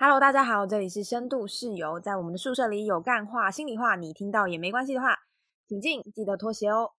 Hello，大家好，这里是深度室友，在我们的宿舍里有干话、心里话，你听到也没关系的话，请进，记得脱鞋哦。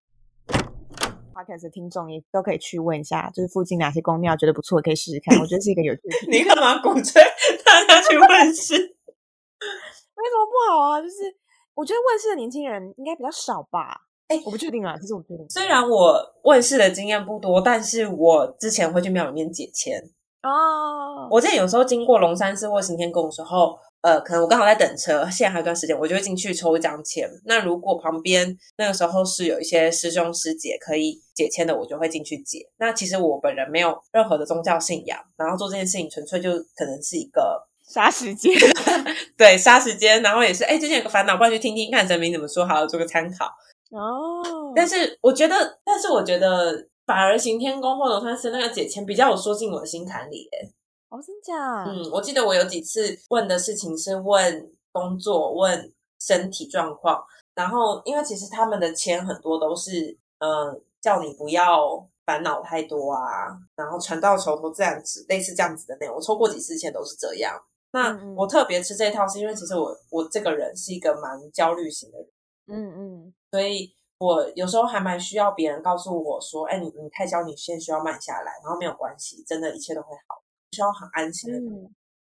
Podcast 的听众也都可以去问一下，就是附近哪些公庙觉得不错，可以试试看。我觉得是一个有趣的。你干嘛鼓吹大家去问事？为什么不好啊？就是我觉得问世的年轻人应该比较少吧。哎我不确定啊，其实我不确定。虽然我问世的经验不多，但是我之前会去庙里面解签。哦，我之前有时候经过龙山寺或行天宫的时候，呃，可能我刚好在等车，现在还有一段时间，我就会进去抽一张签。那如果旁边那个时候是有一些师兄师姐可以解签的，我就会进去解。那其实我本人没有任何的宗教信仰，然后做这件事情纯粹就可能是一个 杀时间。对杀时间，然后也是哎，最近有个烦恼，不然去听听看神明怎么说，好做个参考。哦，但是我觉得，但是我觉得，反而行天宫或龙山寺那个解签比较有说进我的心坎里。耶，哦，真假？嗯，我记得我有几次问的事情是问工作、问身体状况，然后因为其实他们的签很多都是，嗯，叫你不要烦恼太多啊，然后船到桥头自然直，类似这样子的内容。我抽过几次签都是这样。那我特别吃这一套，是因为其实我我这个人是一个蛮焦虑型的人。嗯嗯，所以我有时候还蛮需要别人告诉我说：“哎，你你太焦，你现在需要慢下来，然后没有关系，真的一切都会好。”需要很安心的。嗯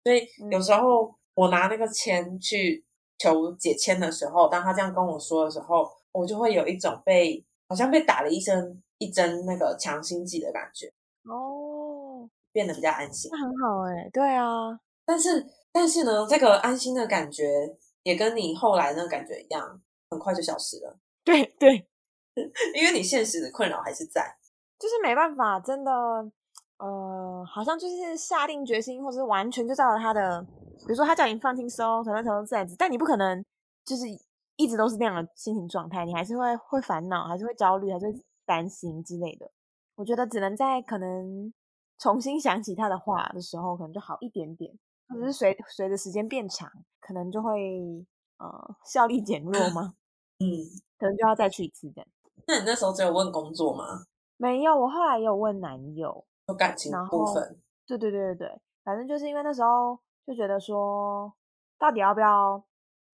所以嗯有时候我拿那个签去求解签的时候，当他这样跟我说的时候，我就会有一种被好像被打了一针一针那个强心剂的感觉，哦，变得比较安心那。很好哎、对啊，但是但是呢，这个安心的感觉也跟你后来那个感觉一样，很快就消失了，对对，因为你现实的困扰还是在。就是没办法，真的，呃，好像就是下定决心，或者是完全就照着他的，比如说他叫你放轻松，调到调到自然子，但你不可能就是一直都是那样的心情状态，你还是会会烦恼，还是会焦虑，还是会担心之类的。我觉得只能在可能重新想起他的话的时候，可能就好一点点，或者是随随着时间变长，可能就会呃效力减弱吗？嗯，可能就要再去一次这样。那你那时候只有问工作吗？没有，我后来也有问男友，有感情的部分？对对对对对，反正就是因为那时候就觉得说，到底要不要？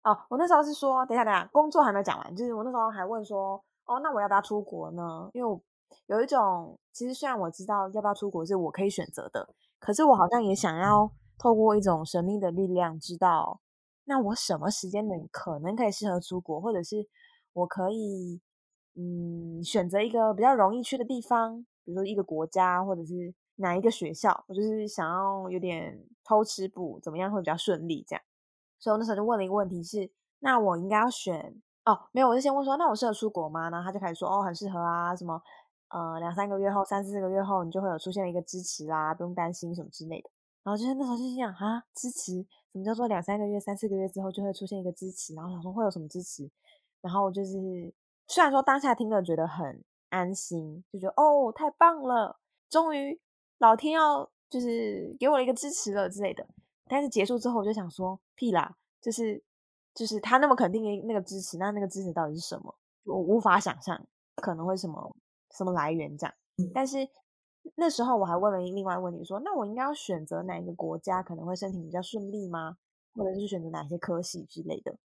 哦，我那时候是说，等一下等一下，工作还没有讲完，就是我那时候还问说，哦，那我要不要出国呢？因为我有一种，其实虽然我知道要不要出国是我可以选择的，可是我好像也想要透过一种神秘的力量，知道那我什么时间点可能可以适合出国，或者是我可以嗯选择一个比较容易去的地方，比如说一个国家，或者是哪一个学校，我就是想要有点偷吃补，怎么样会比较顺利这样。所以我那时候就问了一个问题是，那我应该要选哦，没有，我就先问说，那我适合出国吗？然后他就开始说，哦，很适合啊，什么呃两三个月后、三四个月后，你就会有出现一个支持啊，不用担心什么之类的。然后就是那时候就心想啊，支持什么叫做两三个月、三四个月之后就会出现一个支持？然后想说会有什么支持？然后就是虽然说当下听了觉得很安心，就觉得哦太棒了，终于老天要就是给我了一个支持了之类的。但是结束之后我就想说屁啦，就是就是他那么肯定的那个支持，那那个支持到底是什么？我无法想象可能会什么什么来源这样。嗯但是那时候我还问了另外一个问题说，那我应该要选择哪一个国家可能会申请比较顺利吗？或者是选择哪些科系之类的？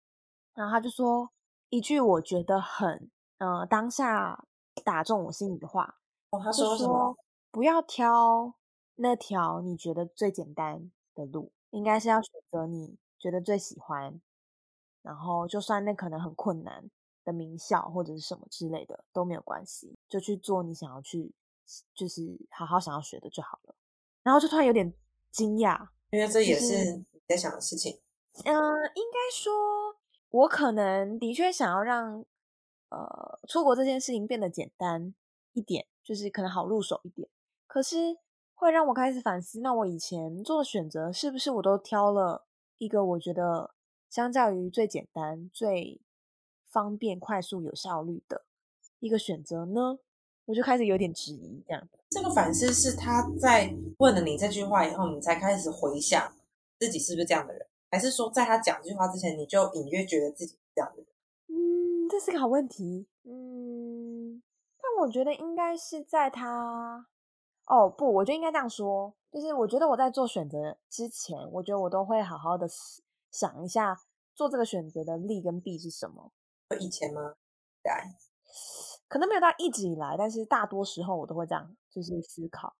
然后他就说一句我觉得很呃当下打中我心里的话，哦，他说什么？不要挑那条你觉得最简单的路，应该是要选择你觉得最喜欢，然后就算那可能很困难的名校或者是什么之类的都没有关系，就去做你想要去，就是好好想要学的就好了。然后就突然有点惊讶，因为这也是是你在想的事情。嗯、应该说，我可能的确想要让呃出国这件事情变得简单一点，就是可能好入手一点。可是会让我开始反思，那我以前做的选择是不是我都挑了一个我觉得相较于最简单、最方便、快速、有效率的一个选择呢？我就开始有点质疑，这样。这个反思是他在问了你这句话以后，你才开始回想自己是不是这样的人，还是说在他讲这句话之前，你就隐约觉得自己是这样的人？嗯，这是个好问题。嗯，但我觉得应该是在他哦不，我觉得应该这样说，就是我觉得我在做选择之前，我觉得我都会好好的想一下做这个选择的利跟弊是什么。以前吗？对，可能没有到一直以来，但是大多时候我都会这样，就是思考，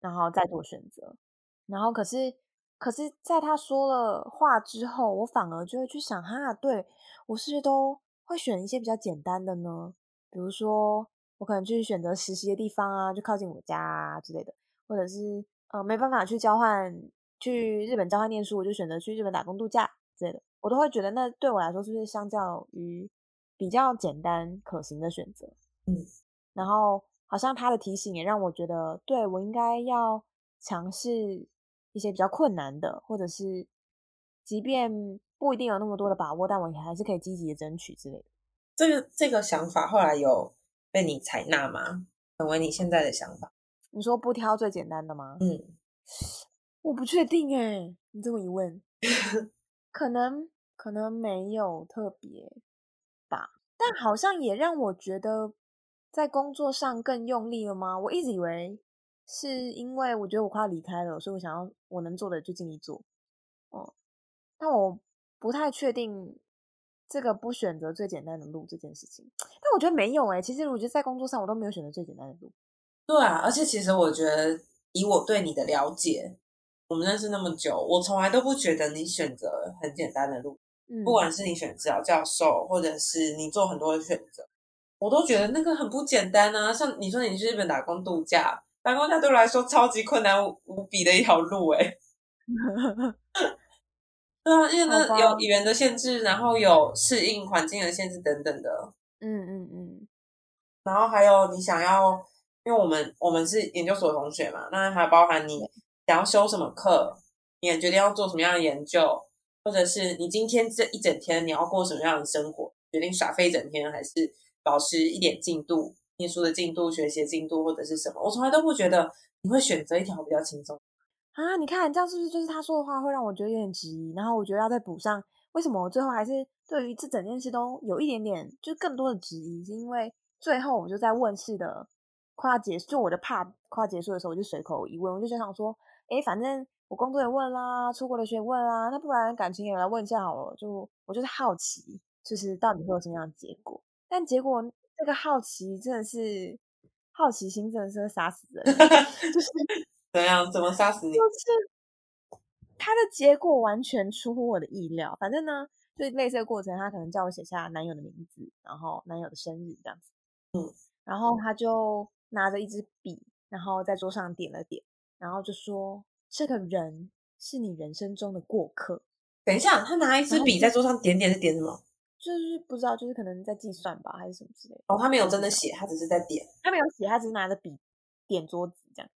然后再做选择。然后可是，可是在他说了话之后，我反而就会去想，哈，对我是不是都会选一些比较简单的呢？比如说，我可能去选择实习的地方啊，就靠近我家啊之类的，或者是呃没办法去交换，去日本交换念书，我就选择去日本打工度假之类的，我都会觉得那对我来说是不是相较于比较简单可行的选择？嗯，然后好像他的提醒也让我觉得，对我应该要尝试。一些比较困难的，或者是即便不一定有那么多的把握，但我还是可以积极的争取之类的。这个这个想法后来有被你采纳吗？成为你现在的想法？你说不挑最简单的吗？嗯，我不确定哎。你这么一问，可能可能没有特别吧，但好像也让我觉得在工作上更用力了吗？我一直以为。是因为我觉得我快要离开了，所以我想要我能做的就尽力做。哦，但我不太确定这个不选择最简单的路这件事情。但我觉得没有哎，其实我觉得在工作上我都没有选择最简单的路。对啊，而且其实我觉得以我对你的了解，我们认识那么久，我从来都不觉得你选择很简单的路。嗯，不管是你选治疗教授，或者是你做很多的选择，我都觉得那个很不简单啊。像你说你去日本打工度假。打工假对我来说超级困难无比的一条路，哎，对啊，因为那有。语言的限制，然后有适应环境的限制等等的，嗯嗯嗯，然后还有你想要，因为我们我们是研究所同学嘛，那还包含你想要修什么课，你也决定要做什么样的研究，或者是你今天这一整天你要过什么样的生活，决定耍废一整天，还是保持一点进度。念书的进度、学习进度或者是什么，我从来都不觉得你会选择一条比较轻松啊！你看这样是不是就是他说的话会让我觉得有点质疑？然后我觉得要再补上，为什么我最后还是对于这整件事都有一点点，就更多的质疑？是因为最后我就在问世的快要结束，我的怕快要结束的时候，我就随口一问，我就想说，哎，反正我工作也问啦，出国的学问啦，那不然感情也来问一下好了。就我就是好奇，就是到底会有什么样的结果？但结果。这个好奇真的是好奇心，真的是会杀死人。就是怎样？怎么杀死你？就是他的结果完全出乎我的意料。反正呢，就类似的过程，他可能叫我写下男友的名字，然后男友的生日这样子。嗯，然后他就拿着一支笔，然后在桌上点了点，然后就说：“这个人是你人生中的过客。”等一下，他拿一支笔在桌上点点是点什么？就是不知道，就是可能在计算吧，还是什么之类的。哦，他没有真的写，他只是在点。他没有写，他只是拿着笔点桌子这样。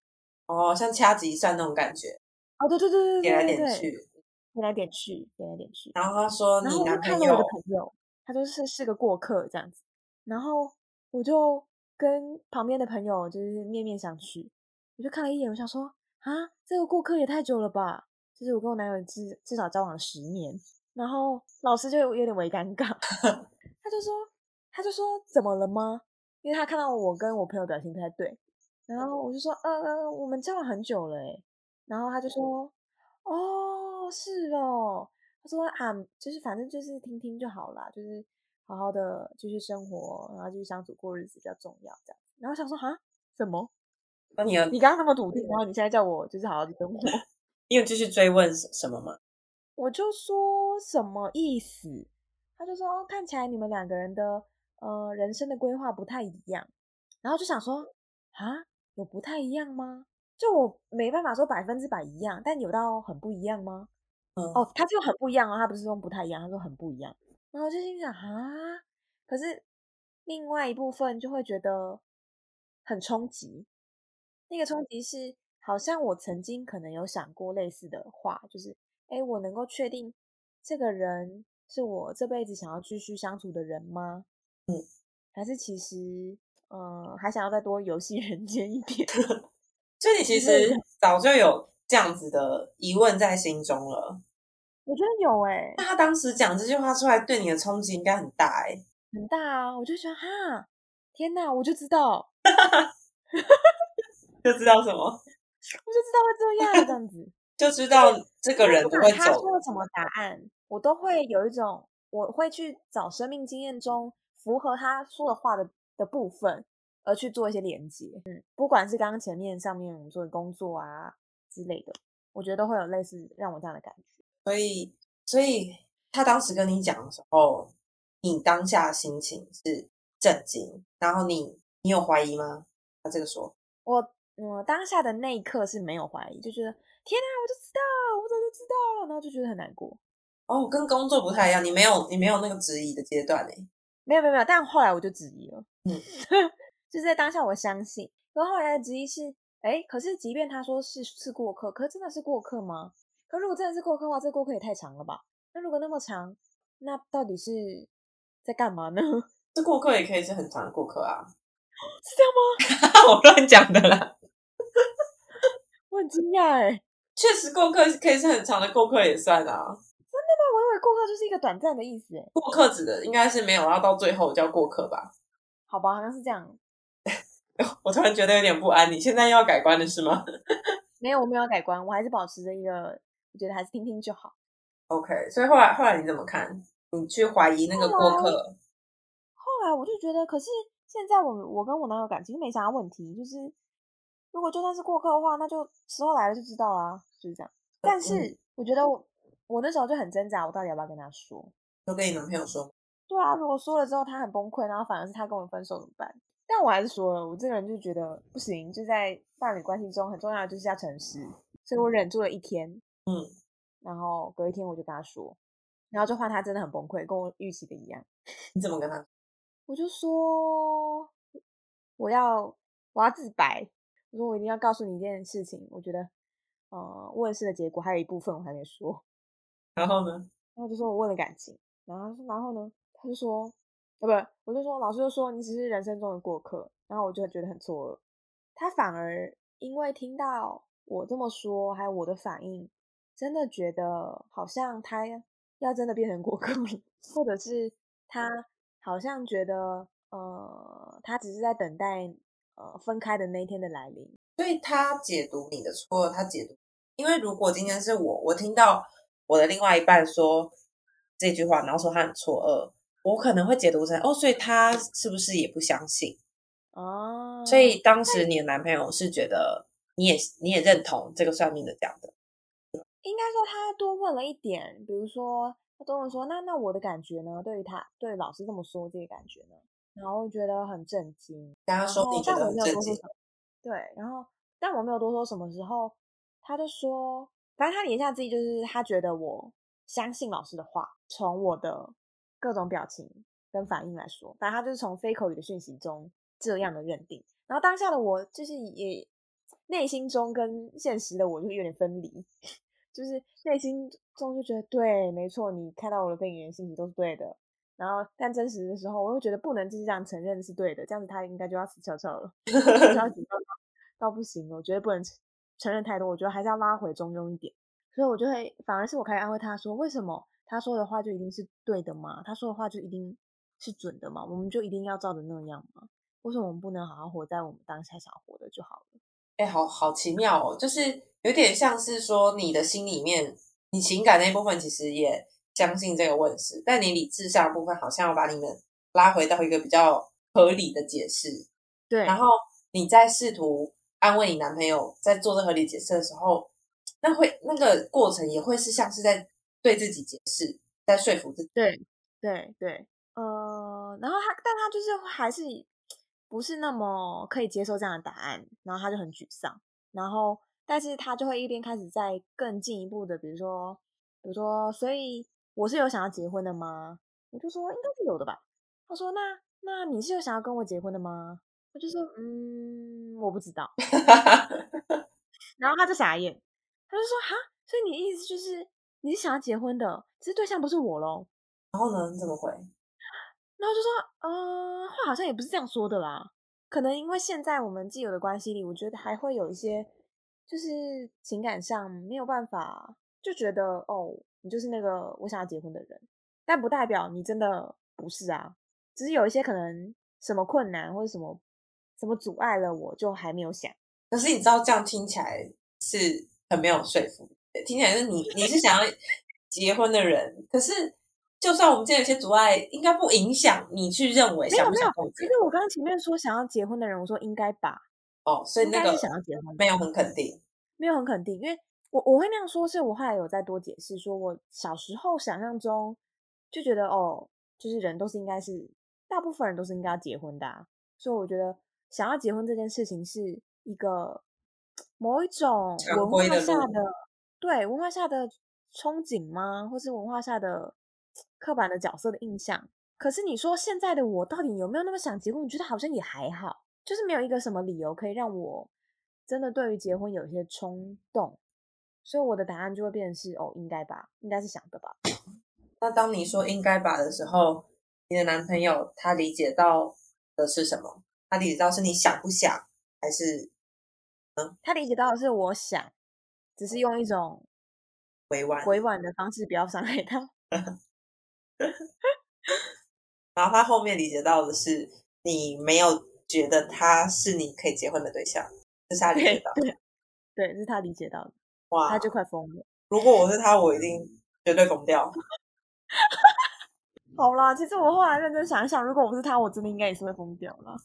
哦，像掐指一算那种感觉。哦，对对对对对，点来点去，点来点去，点来点去。然后他说：“你男朋友，我的朋友，他说是是个过客这样子。”然后我就跟旁边的朋友就是面面相觑，我就看了一眼，我想说：“啊，这个过客也太久了吧？就是我跟我男友至至少交往了十年。”然后老师就有点微尴尬，他就说，他就说怎么了吗？因为他看到我跟我朋友表情不太对，然后我就说，呃呃，我们交往很久了诶然后他就说，哦，是哦，他说啊，就是反正就是听听就好啦，就是好好的继续生活，然后继续相处过日子比较重要这样。然后想说啊，什么？那你你刚刚那么笃定，然后你现在叫我就是好好的生活，你有继续追问什么吗？我就说什么意思？他就说哦看起来你们两个人的呃人生的规划不太一样，然后就想说啊，有不太一样吗？就我没办法说百分之百一样，但有到很不一样吗？哦，他就很不一样哦，他不是说不太一样，他说很不一样。然后就心想啊，可是另外一部分就会觉得很冲击。那个冲击是好像我曾经可能有想过类似的话，就是。哎，我能够确定这个人是我这辈子想要继续相处的人吗？嗯，还是其实，嗯，还想要再多游戏人间一点？就你其实早就有这样子的疑问在心中了。我觉得有哎。那他当时讲这句话出来，对你的冲击应该很大哎。很大啊！我就想哈，天哪，我就知道。就知道什么，我就知道会这样这样子。就知道这个人不不会走他说。了什么答案，我都会有一种，我会去找生命经验中符合他说的话的的部分，而去做一些连接。嗯，不管是刚刚前面上面我们做的工作啊之类的，我觉得都会有类似让我这样的感觉。所以，所以他当时跟你讲的时候，你当下的心情是震惊，然后你你有怀疑吗？他这个说，我嗯当下的那一刻是没有怀疑，就觉得天啊，我就知道，我早就知道了，然后就觉得很难过。哦，跟工作不太一样，你没有你没有那个质疑的阶段欸呢。没有没有没有，但后来我就质疑了，嗯，就是在当下我相信，然后后来的质疑是，哎，可是即便他说是是过客，可是真的是过客吗？可如果真的是过客的话，这过客也太长了吧？那如果那么长，那到底是在干嘛呢？这过客也可以是很长的过客啊，是这样吗？我乱讲的啦。我很惊讶哎，确实，过客可以是很长的过客也算啊。那我以为过客就是一个短暂的意思哎，过客指的应该是没有要到最后叫过客吧？好吧，好像是这样。我突然觉得有点不安，你现在又要改观了是吗 没有，我没有改观，我还是保持着一个，我觉得还是听听就好。？OK，所以后来后来你怎么看？你去怀疑那个过客？后来我就觉得，可是现在我我跟我男友感情没啥问题，就是如果就算是过客的话，那就时候来了就知道啦，就是这样。但是我觉得我我那时候就很挣扎，我到底要不要跟他说？都跟你男朋友说，对啊，如果说了之后他很崩溃，然后反而是他跟我分手怎么办？但我还是说了，我这个人就觉得不行，就在伴侣关系中很重要的就是要诚实，所以我忍住了一天，嗯，然后隔一天我就跟他说，然后就换他真的很崩溃，跟我预期的一样。你怎么跟他？我就说我要我要自白，我说我一定要告诉你一件事情，我觉得呃问世的结果还有一部分我还没说，然后呢？然后就说我问了感情，然后他说然后呢，他就说啊不，我就说老师就说你只是人生中的过客，然后我就觉得很错愕，他反而因为听到我这么说，还有我的反应，真的觉得好像他要真的变成过客了，或者是他好像觉得呃他只是在等待呃分开的那一天的来临。所以他解读你的错，他解读，因为如果今天是我，我听到我的另外一半说这句话，然后说他很错愕，我可能会解读成哦，所以他是不是也不相信？哦，所以当时你的男朋友是觉得你也你也认同这个算命的讲的，应该说他多问了一点，比如说他多问说，那那我的感觉呢？对于他对老师这么说，这个感觉呢？然后我觉得很震惊，但我没有多说什么，对，然后但我没有多说什么时候，他就说，反正他言下之意就是他觉得我相信老师的话，从我的各种表情跟反应来说，反正他就是从非口语的讯息中这样的认定。然后当下的我就是也内心中跟现实的我就有点分离，就是内心中就觉得对，没错，你看到我的背景信息都是对的。然后，但真实的时候，我又觉得不能就是这样承认是对的，这样子他应该就要死翘翘了，到不行了。我觉得不能承承认太多，我觉得还是要拉回中庸一点。所以我就会，反而是我开始安慰他说：“为什么他说的话就一定是对的吗？他说的话就一定是准的吗？我们就一定要照着那样吗？为什么我们不能好好活在我们当下想活的就好了？”哎，好好奇妙哦，就是有点像是说你的心里面，你情感那一部分其实也相信这个问世，但你理智上的部分好像要把你们拉回到一个比较合理的解释，对，然后你在试图安慰你男朋友，在做这合理解释的时候，那会那个过程也会是像是在对自己解释，在说服自己。对对对，呃，然后他，但他就是还是不是那么可以接受这样的答案，然后他就很沮丧，然后但是他就会一边开始在更进一步的，比如说，比如说，所以我是有想要结婚的吗？我就说应该是有的吧。他说那那你是有想要跟我结婚的吗？我就说嗯，我不知道。然后他就傻眼，他就说哈，所以你的意思就是你是想要结婚的，只是对象不是我喽？然后呢，你怎么回？然后就说，呃，话好像也不是这样说的啦。可能因为现在我们既有的关系里，我觉得还会有一些，就是情感上没有办法，就觉得哦，你就是那个我想要结婚的人，但不代表你真的不是啊。只是有一些可能什么困难或者什么什么阻碍了，我就还没有想。可是你知道这样听起来是很没有说服力，听起来是你你是想要结婚的人，可是就算我们今天有些阻碍，应该不影响你去认为想不想其实我刚刚前面说想要结婚的人，我说应该吧，哦，所以那个是想要结婚，没有很肯定。没有很肯定，因为我我会那样说，是我后来有再多解释，说我小时候想象中就觉得哦，就是人都是应该是大部分人都是应该要结婚的、啊，所以我觉得想要结婚这件事情是一个某一种文化下的对文化下的憧憬吗，或是文化下的刻板的角色的印象。可是你说现在的我到底有没有那么想结婚？我觉得好像也还好，就是没有一个什么理由可以让我真的对于结婚有一些冲动，所以我的答案就会变成是哦，应该吧，应该是想的吧。那当你说应该吧的时候，你的男朋友他理解到的是什么？他理解到是你想不想，还是嗯他理解到的是我想，只是用一种委婉？委婉的方式，不要伤害他。然后他后面理解到的是你没有觉得他是你可以结婚的对象，这是他理解到。对对，这是他理解到的，哇他！就快疯了。如果我是他，我一定绝对疯掉。好啦，其实我后来认真想一想，如果我是他，我真的应该也是会疯掉啦。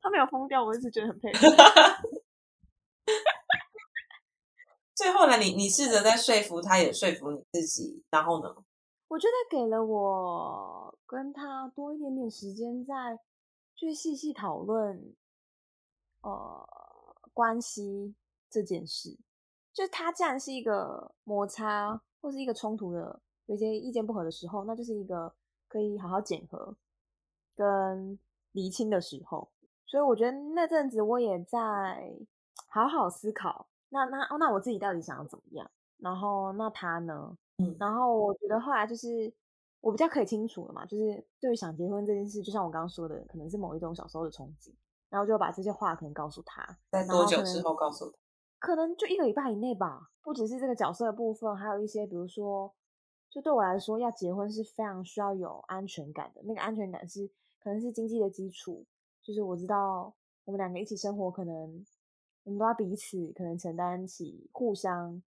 他没有疯掉，我一直觉得很佩服。所以后呢你你试着在说服他，也说服你自己，然后呢？我觉得给了我跟他多一点点时间，再去细细讨论，呃，关系这件事。就是他既然是一个摩擦或是一个冲突的，有一些意见不合的时候，那就是一个可以好好检核跟厘清的时候。所以我觉得那阵子我也在好好思考，那那哦，那我自己到底想要怎么样？然后那他呢？嗯然后我觉得后来就是我比较可以清楚了嘛，就是对于想结婚这件事，就像我刚刚说的，可能是某一种小时候的憧憬，然后就把这些话可能告诉他，在多久之后告诉他？可能就一个礼拜以内吧。不只是这个角色的部分，还有一些，比如说，就对我来说，要结婚是非常需要有安全感的。那个安全感是可能是经济的基础，就是我知道我们两个一起生活，可能我们都要彼此可能承担起互相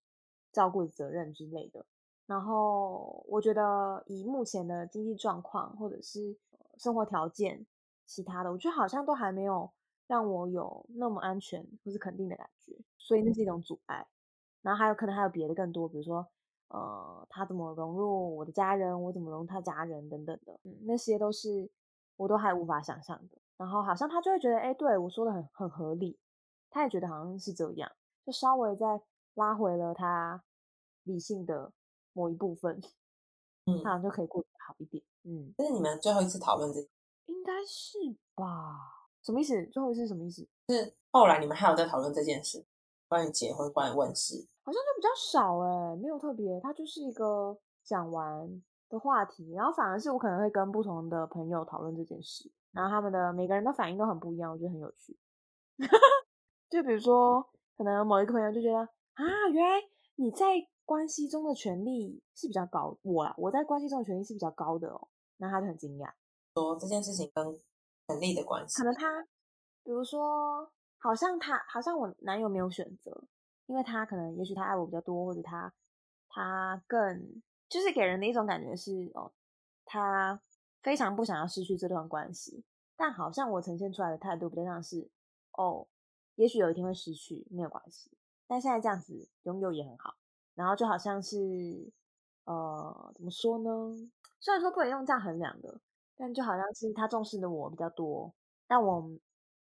照顾的责任之类的。然后我觉得以目前的经济状况或者是生活条件，其他的，我觉得好像都还没有让我有那么安全或是肯定的感觉，所以那是一种阻碍。然后还有可能还有别的更多，比如说呃，他怎么融入我的家人，我怎么融入他家人等等的，嗯，那些都是我都还无法想象的。然后好像他就会觉得，哎，对我说的很很合理，他也觉得好像是这样，就稍微再拉回了他理性的某一部分，嗯他好像就可以过得好一点。嗯，这是你们最后一次讨论这，应该是吧？什么意思？最后一次是什么意思？是后来你们还有在讨论这件事，关于结婚，关于问世。好像就比较少哎、没有特别，它就是一个讲完的话题，然后反而是我可能会跟不同的朋友讨论这件事，然后他们的每个人的反应都很不一样，我觉得很有趣。就比如说，可能某一个朋友就觉得啊，原来你在关系中的权利是比较高，我啦，我在关系中的权利是比较高的哦，那他就很惊讶。说这件事情跟权力的关系可，能他，比如说，好像他，好像我男友没有选择，因为他可能，也许他爱我比较多，或者他他更就是给人的一种感觉是，哦，他非常不想要失去这段关系，但好像我呈现出来的态度比较像是，哦，也许有一天会失去，没有关系，但现在这样子拥有也很好，然后就好像是，呃，怎么说呢？虽然说不能用这样衡量的，但就好像是他重视的我比较多，但我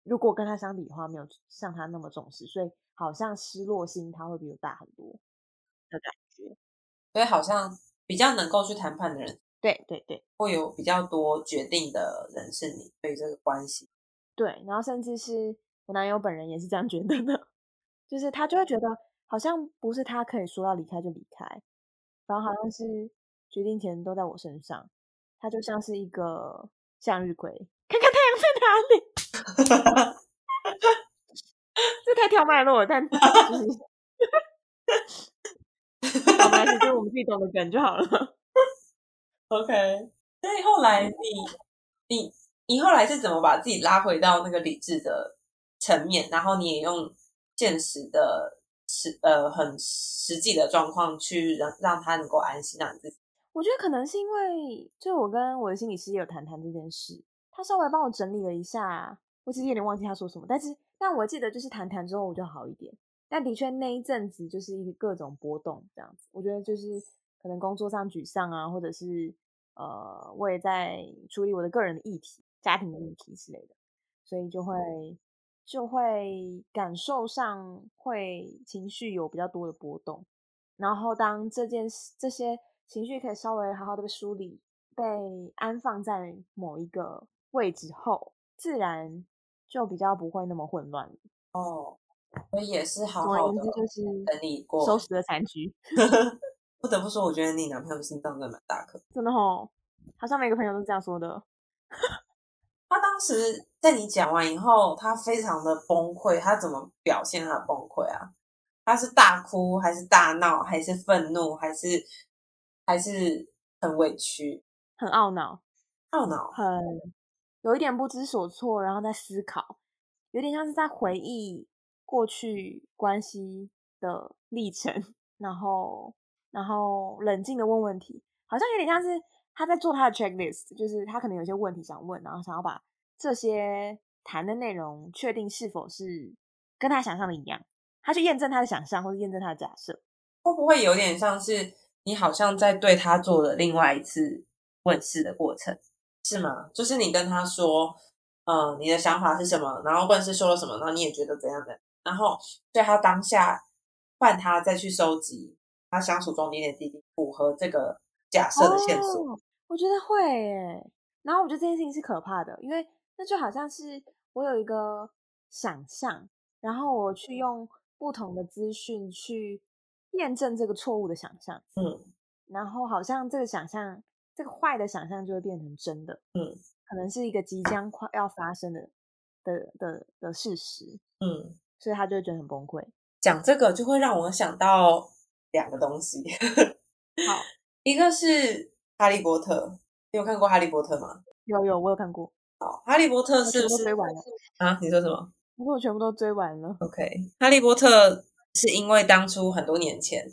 如果跟他相比的话，没有像他那么重视，所以好像失落心他会比我大很多的感觉。所以好像比较能够去谈判的人，对对对会有比较多决定的人是你对这个关系。对，然后甚至是我男友本人也是这样觉得的，就是他就会觉得好像不是他可以说要离开就离开，然后好像是决定权都在我身上，他就像是一个向日葵，看看太阳在哪里。这太跳脉络了，但 就是就是我们自己懂的梗就好了。OK，所以后来你你你后来是怎么把自己拉回到那个理智的层面，然后你也用现实的实呃很实际的状况去让让他能够安心，让你自己。我觉得可能是因为，就我跟我的心理师也有谈谈这件事，他稍微帮我整理了一下，我其实有点忘记他说什么，但是但我记得就是谈谈之后我就好一点。但的确那一阵子就是一个各种波动这样子，我觉得就是可能工作上沮丧啊，或者是呃我也在处理我的个人的议题、家庭的议题之类的，所以就会就会感受上会情绪有比较多的波动。然后当这件事这些情绪可以稍微好好的被梳理、被安放在某一个位置后，自然就比较不会那么混乱哦。所以也是好好的就是整理过，收拾了残局。不得不说，我觉得你男朋友心脏真的蛮大颗，真的哦，好像每个朋友都这样说的。他当时在你讲完以后，他非常的崩溃。他怎么表现他的崩溃啊？他是大哭，还是大闹，还是愤怒，还是还是很委屈、很懊恼、懊恼，很有一点不知所措，然后在思考，有点像是在回忆。过去关系的历程，然后然后冷静的问问题，好像有点像是他在做他的 checklist，就是他可能有些问题想问，然后想要把这些谈的内容确定是否是跟他想象的一样，他去验证他的想象或者验证他的假设，会不会有点像是你好像在对他做了另外一次问世的过程，是吗？就是你跟他说，嗯，你的想法是什么，然后问世说了什么，然后你也觉得怎样的？然后在他当下换他再去收集他相处中点点滴滴符合这个假设的线索，我觉得会诶。然后我觉得这件事情是可怕的，因为那就好像是我有一个想象，然后我去用不同的资讯去验证这个错误的想象，嗯，然后好像这个想象，这个坏的想象就会变成真的，嗯，可能是一个即将快要发生的的的的事实，嗯。所以他就会觉得很崩溃。讲这个就会让我想到两个东西。好，一个是《哈利波特》，你有看过《哈利波特》吗？有有，我有看过。好，《哈利波特》是不是追完了啊？你说什么？不过我全部都追完了。OK，《哈利波特》是因为当初很多年前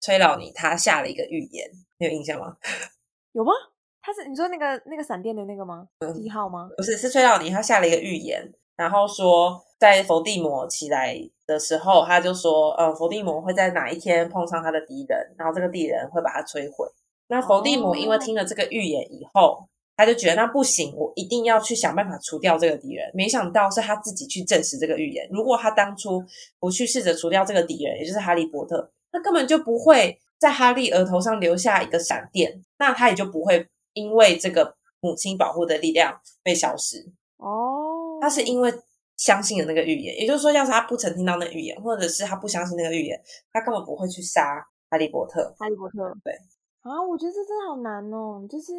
崔老尼他下了一个预言，你有印象吗？有吗？他是你说那个那个闪电的那个吗？一号吗？不是，是崔老尼他下了一个预言，然后说。在伏地魔起来的时候，他就说：“呃，伏地魔会在哪一天碰上他的敌人，然后这个敌人会把他摧毁。”那伏地魔因为听了这个预言以后，他就觉得那不行，我一定要去想办法除掉这个敌人。没想到是他自己去证实这个预言。如果他当初不去试着除掉这个敌人，也就是哈利波特，他根本就不会在哈利额头上留下一个闪电，那他也就不会因为这个母亲保护的力量被消失。哦，他是因为。相信了那个预言，也就是说，要是他不曾听到那预言，或者是他不相信那个预言，他根本不会去杀哈利波特。哈利波特，对啊，我觉得这真的好难哦。就是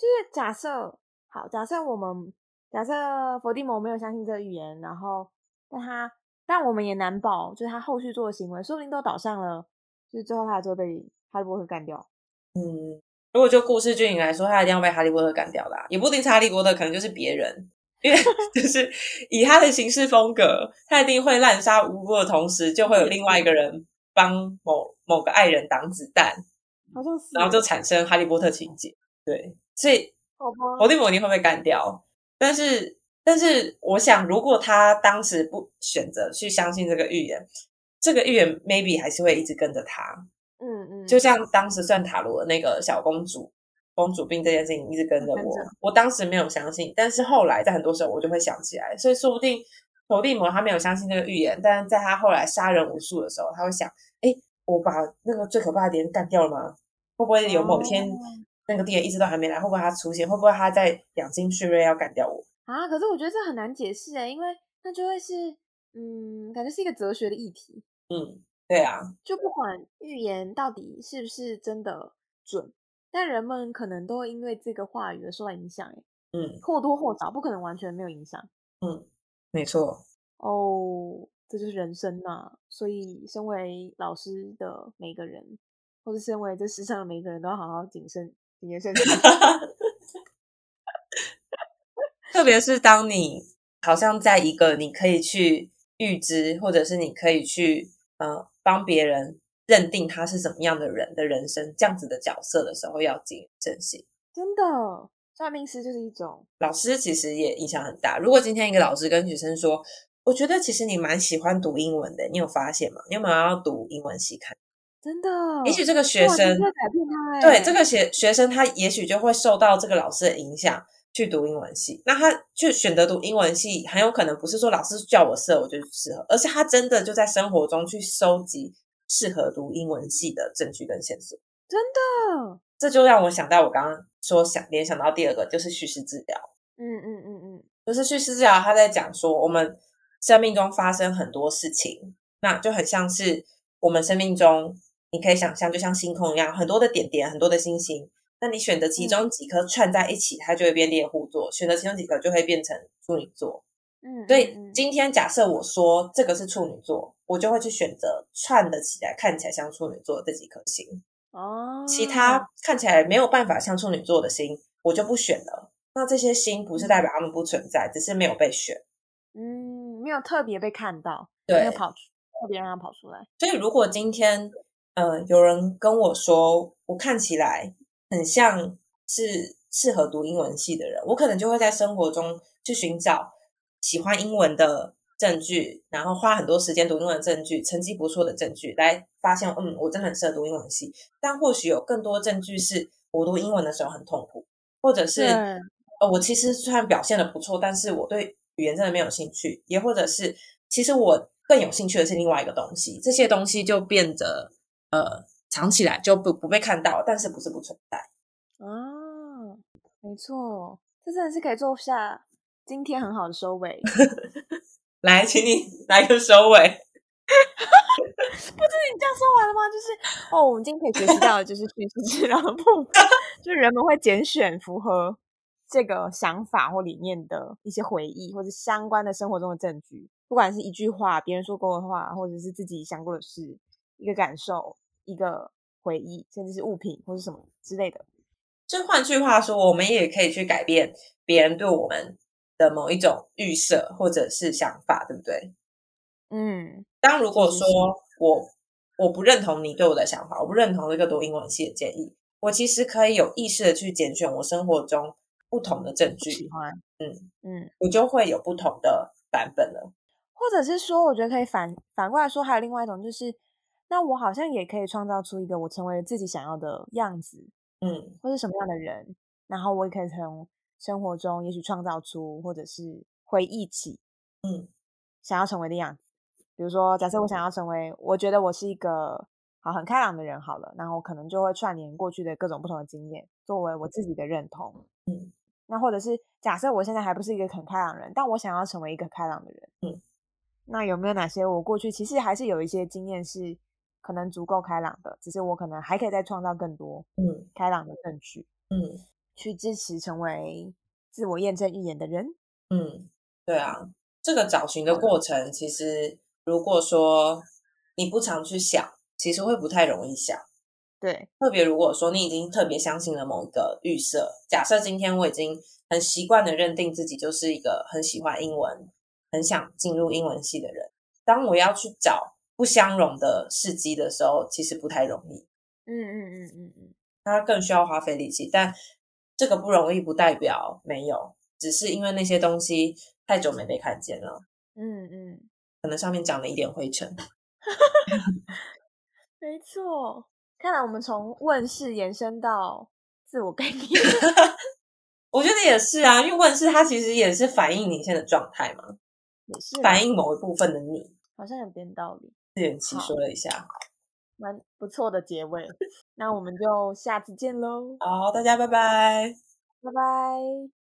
就是假设，好，假设我们假设伏地魔没有相信这个预言，然后但他但我们也难保，就是他后续做的行为，说不定都导向了，就是最后他还是会被哈利波特干掉。嗯，如果就故事剧情来说，他一定要被哈利波特干掉的，也不一定是哈利波特，可能就是别人。因为 就是以他的行事风格，他一定会滥杀无辜的同时，就会有另外一个人帮某某个爱人挡子弹，好像是，然后就产生哈利波特情节。对，所以伏地魔一定会被干掉。但是，但是，我想，如果他当时不选择去相信这个预言，这个预言 maybe 还是会一直跟着他。嗯嗯，就像当时算塔罗的那个小公主。公主病这件事情一直跟着我，我当时没有相信，但是后来在很多时候我就会想起来，所以说不定伏地魔他没有相信这个预言，但是在他后来杀人无数的时候，他会想：哎，我把那个最可怕的敌人干掉了吗？会不会有某天那个敌人一直都还没来？会不会他出现？会不会他在养精蓄锐要干掉我？啊！可是我觉得这很难解释哎，因为那就会是嗯，感觉是一个哲学的议题。嗯，对啊，就不管预言到底是不是真的准。但人们可能都会因为这个话语而受到影响，嗯，或多或少，不可能完全没有影响，嗯，没错，哦，这就是人生呐，所以身为老师的每个人，或是身为这世上的每一个人都要好好谨慎、谨言慎行，特别是当你好像在一个你可以去预知，或者是你可以去呃帮别人认定他是怎么样的人的人生这样子的角色的时候，要谨慎行。真的，算命师就是一种老师其实也影响很大。如果今天一个老师跟学生说，我觉得其实你蛮喜欢读英文的，你有发现吗？你有没有要读英文系看？真的，也许这个学生改变他，对这个学学生，他也许就会受到这个老师的影响去读英文系。那他去选择读英文系，很有可能不是说老师叫我适合我就适合，而是他真的就在生活中去收集适合读英文系的证据跟线索。真的，这就让我想到我刚刚说想联想到第二个就是叙事治疗。嗯嗯嗯嗯，就是叙事治疗，他在讲说我们生命中发生很多事情，那就很像是我们生命中。你可以想象，就像星空一样，很多的点点，很多的星星。那你选择其中几颗串在一起，它就会变猎户座；选择其中几颗，就会变成处女座。嗯，所以今天假设我说这个是处女座，我就会去选择串的起来，看起来像处女座这几颗星。哦，其他看起来没有办法像处女座的星，我就不选了。那这些星不是代表他们不存在，只是没有被选。嗯，没有特别被看到，对，没有跑出，特别让它跑出来。所以如果今天。呃，有人跟我说，我看起来很像是适合读英文系的人，我可能就会在生活中去寻找喜欢英文的证据，然后花很多时间读英文证据，成绩不错的证据，来发现，嗯，我真的很适合读英文系。但或许有更多证据是我读英文的时候很痛苦，或者是呃，我其实虽然表现的不错，但是我对语言真的没有兴趣，也或者是其实我更有兴趣的是另外一个东西，这些东西就变得。呃，藏起来就不不被看到，但是不是不存在啊？没错，这真的是可以做下今天很好的收尾。来，请你来个收尾。不是你这样说完了吗？就是哦，我们今天可以学习到的就是叙事治疗的部分，就人们会拣选符合这个想法或理念的一些回忆，或者相关的生活中的证据，不管是一句话、别人说过的话，或者是自己想过的事，一个感受。一个回忆，甚至是物品或是什么之类的。就换句话说，我们也可以去改变别人对我们的某一种预设或者是想法，对不对？嗯。当如果说我我不认同你对我的想法，我不认同这个读英文系的建议，我其实可以有意识的去拣选我生活中不同的证据。喜欢。嗯嗯，我就会有不同的版本了。或者是说，我觉得可以反反过来说，还有另外一种就是。那我好像也可以创造出一个我成为自己想要的样子，嗯，或是什么样的人，然后我也可以从生活中也许创造出，或者是回忆起，嗯，想要成为的样子。比如说，假设我想要成为，我觉得我是一个好很开朗的人，好了，然后我可能就会串联过去的各种不同的经验，作为我自己的认同，嗯。那或者是假设我现在还不是一个很开朗人，但我想要成为一个开朗的人，嗯。那有没有哪些我过去其实还是有一些经验是？可能足够开朗的，只是我可能还可以再创造更多嗯开朗的证据，嗯，去支持成为自我验证预言的人。嗯，对啊，这个找寻的过程，其实如果说你不常去想，其实会不太容易想。对，特别如果说你已经特别相信了某一个预设，假设今天我已经很习惯的认定自己就是一个很喜欢英文、很想进入英文系的人，当我要去找。不相容的事迹的时候，其实不太容易。嗯嗯嗯嗯嗯，它更需要花费力气。但这个不容易，不代表没有，只是因为那些东西太久没被看见了。嗯嗯，可能上面长了一点灰尘。没错，看来我们从问世延伸到自我概念。我觉得也是啊，因为问世它其实也是反映你现在的状态嘛，也是反映某一部分的你。好像有点道理。自圆其说了一下，蛮不错的结尾。那我们就下次见喽。好，大家拜拜，拜拜。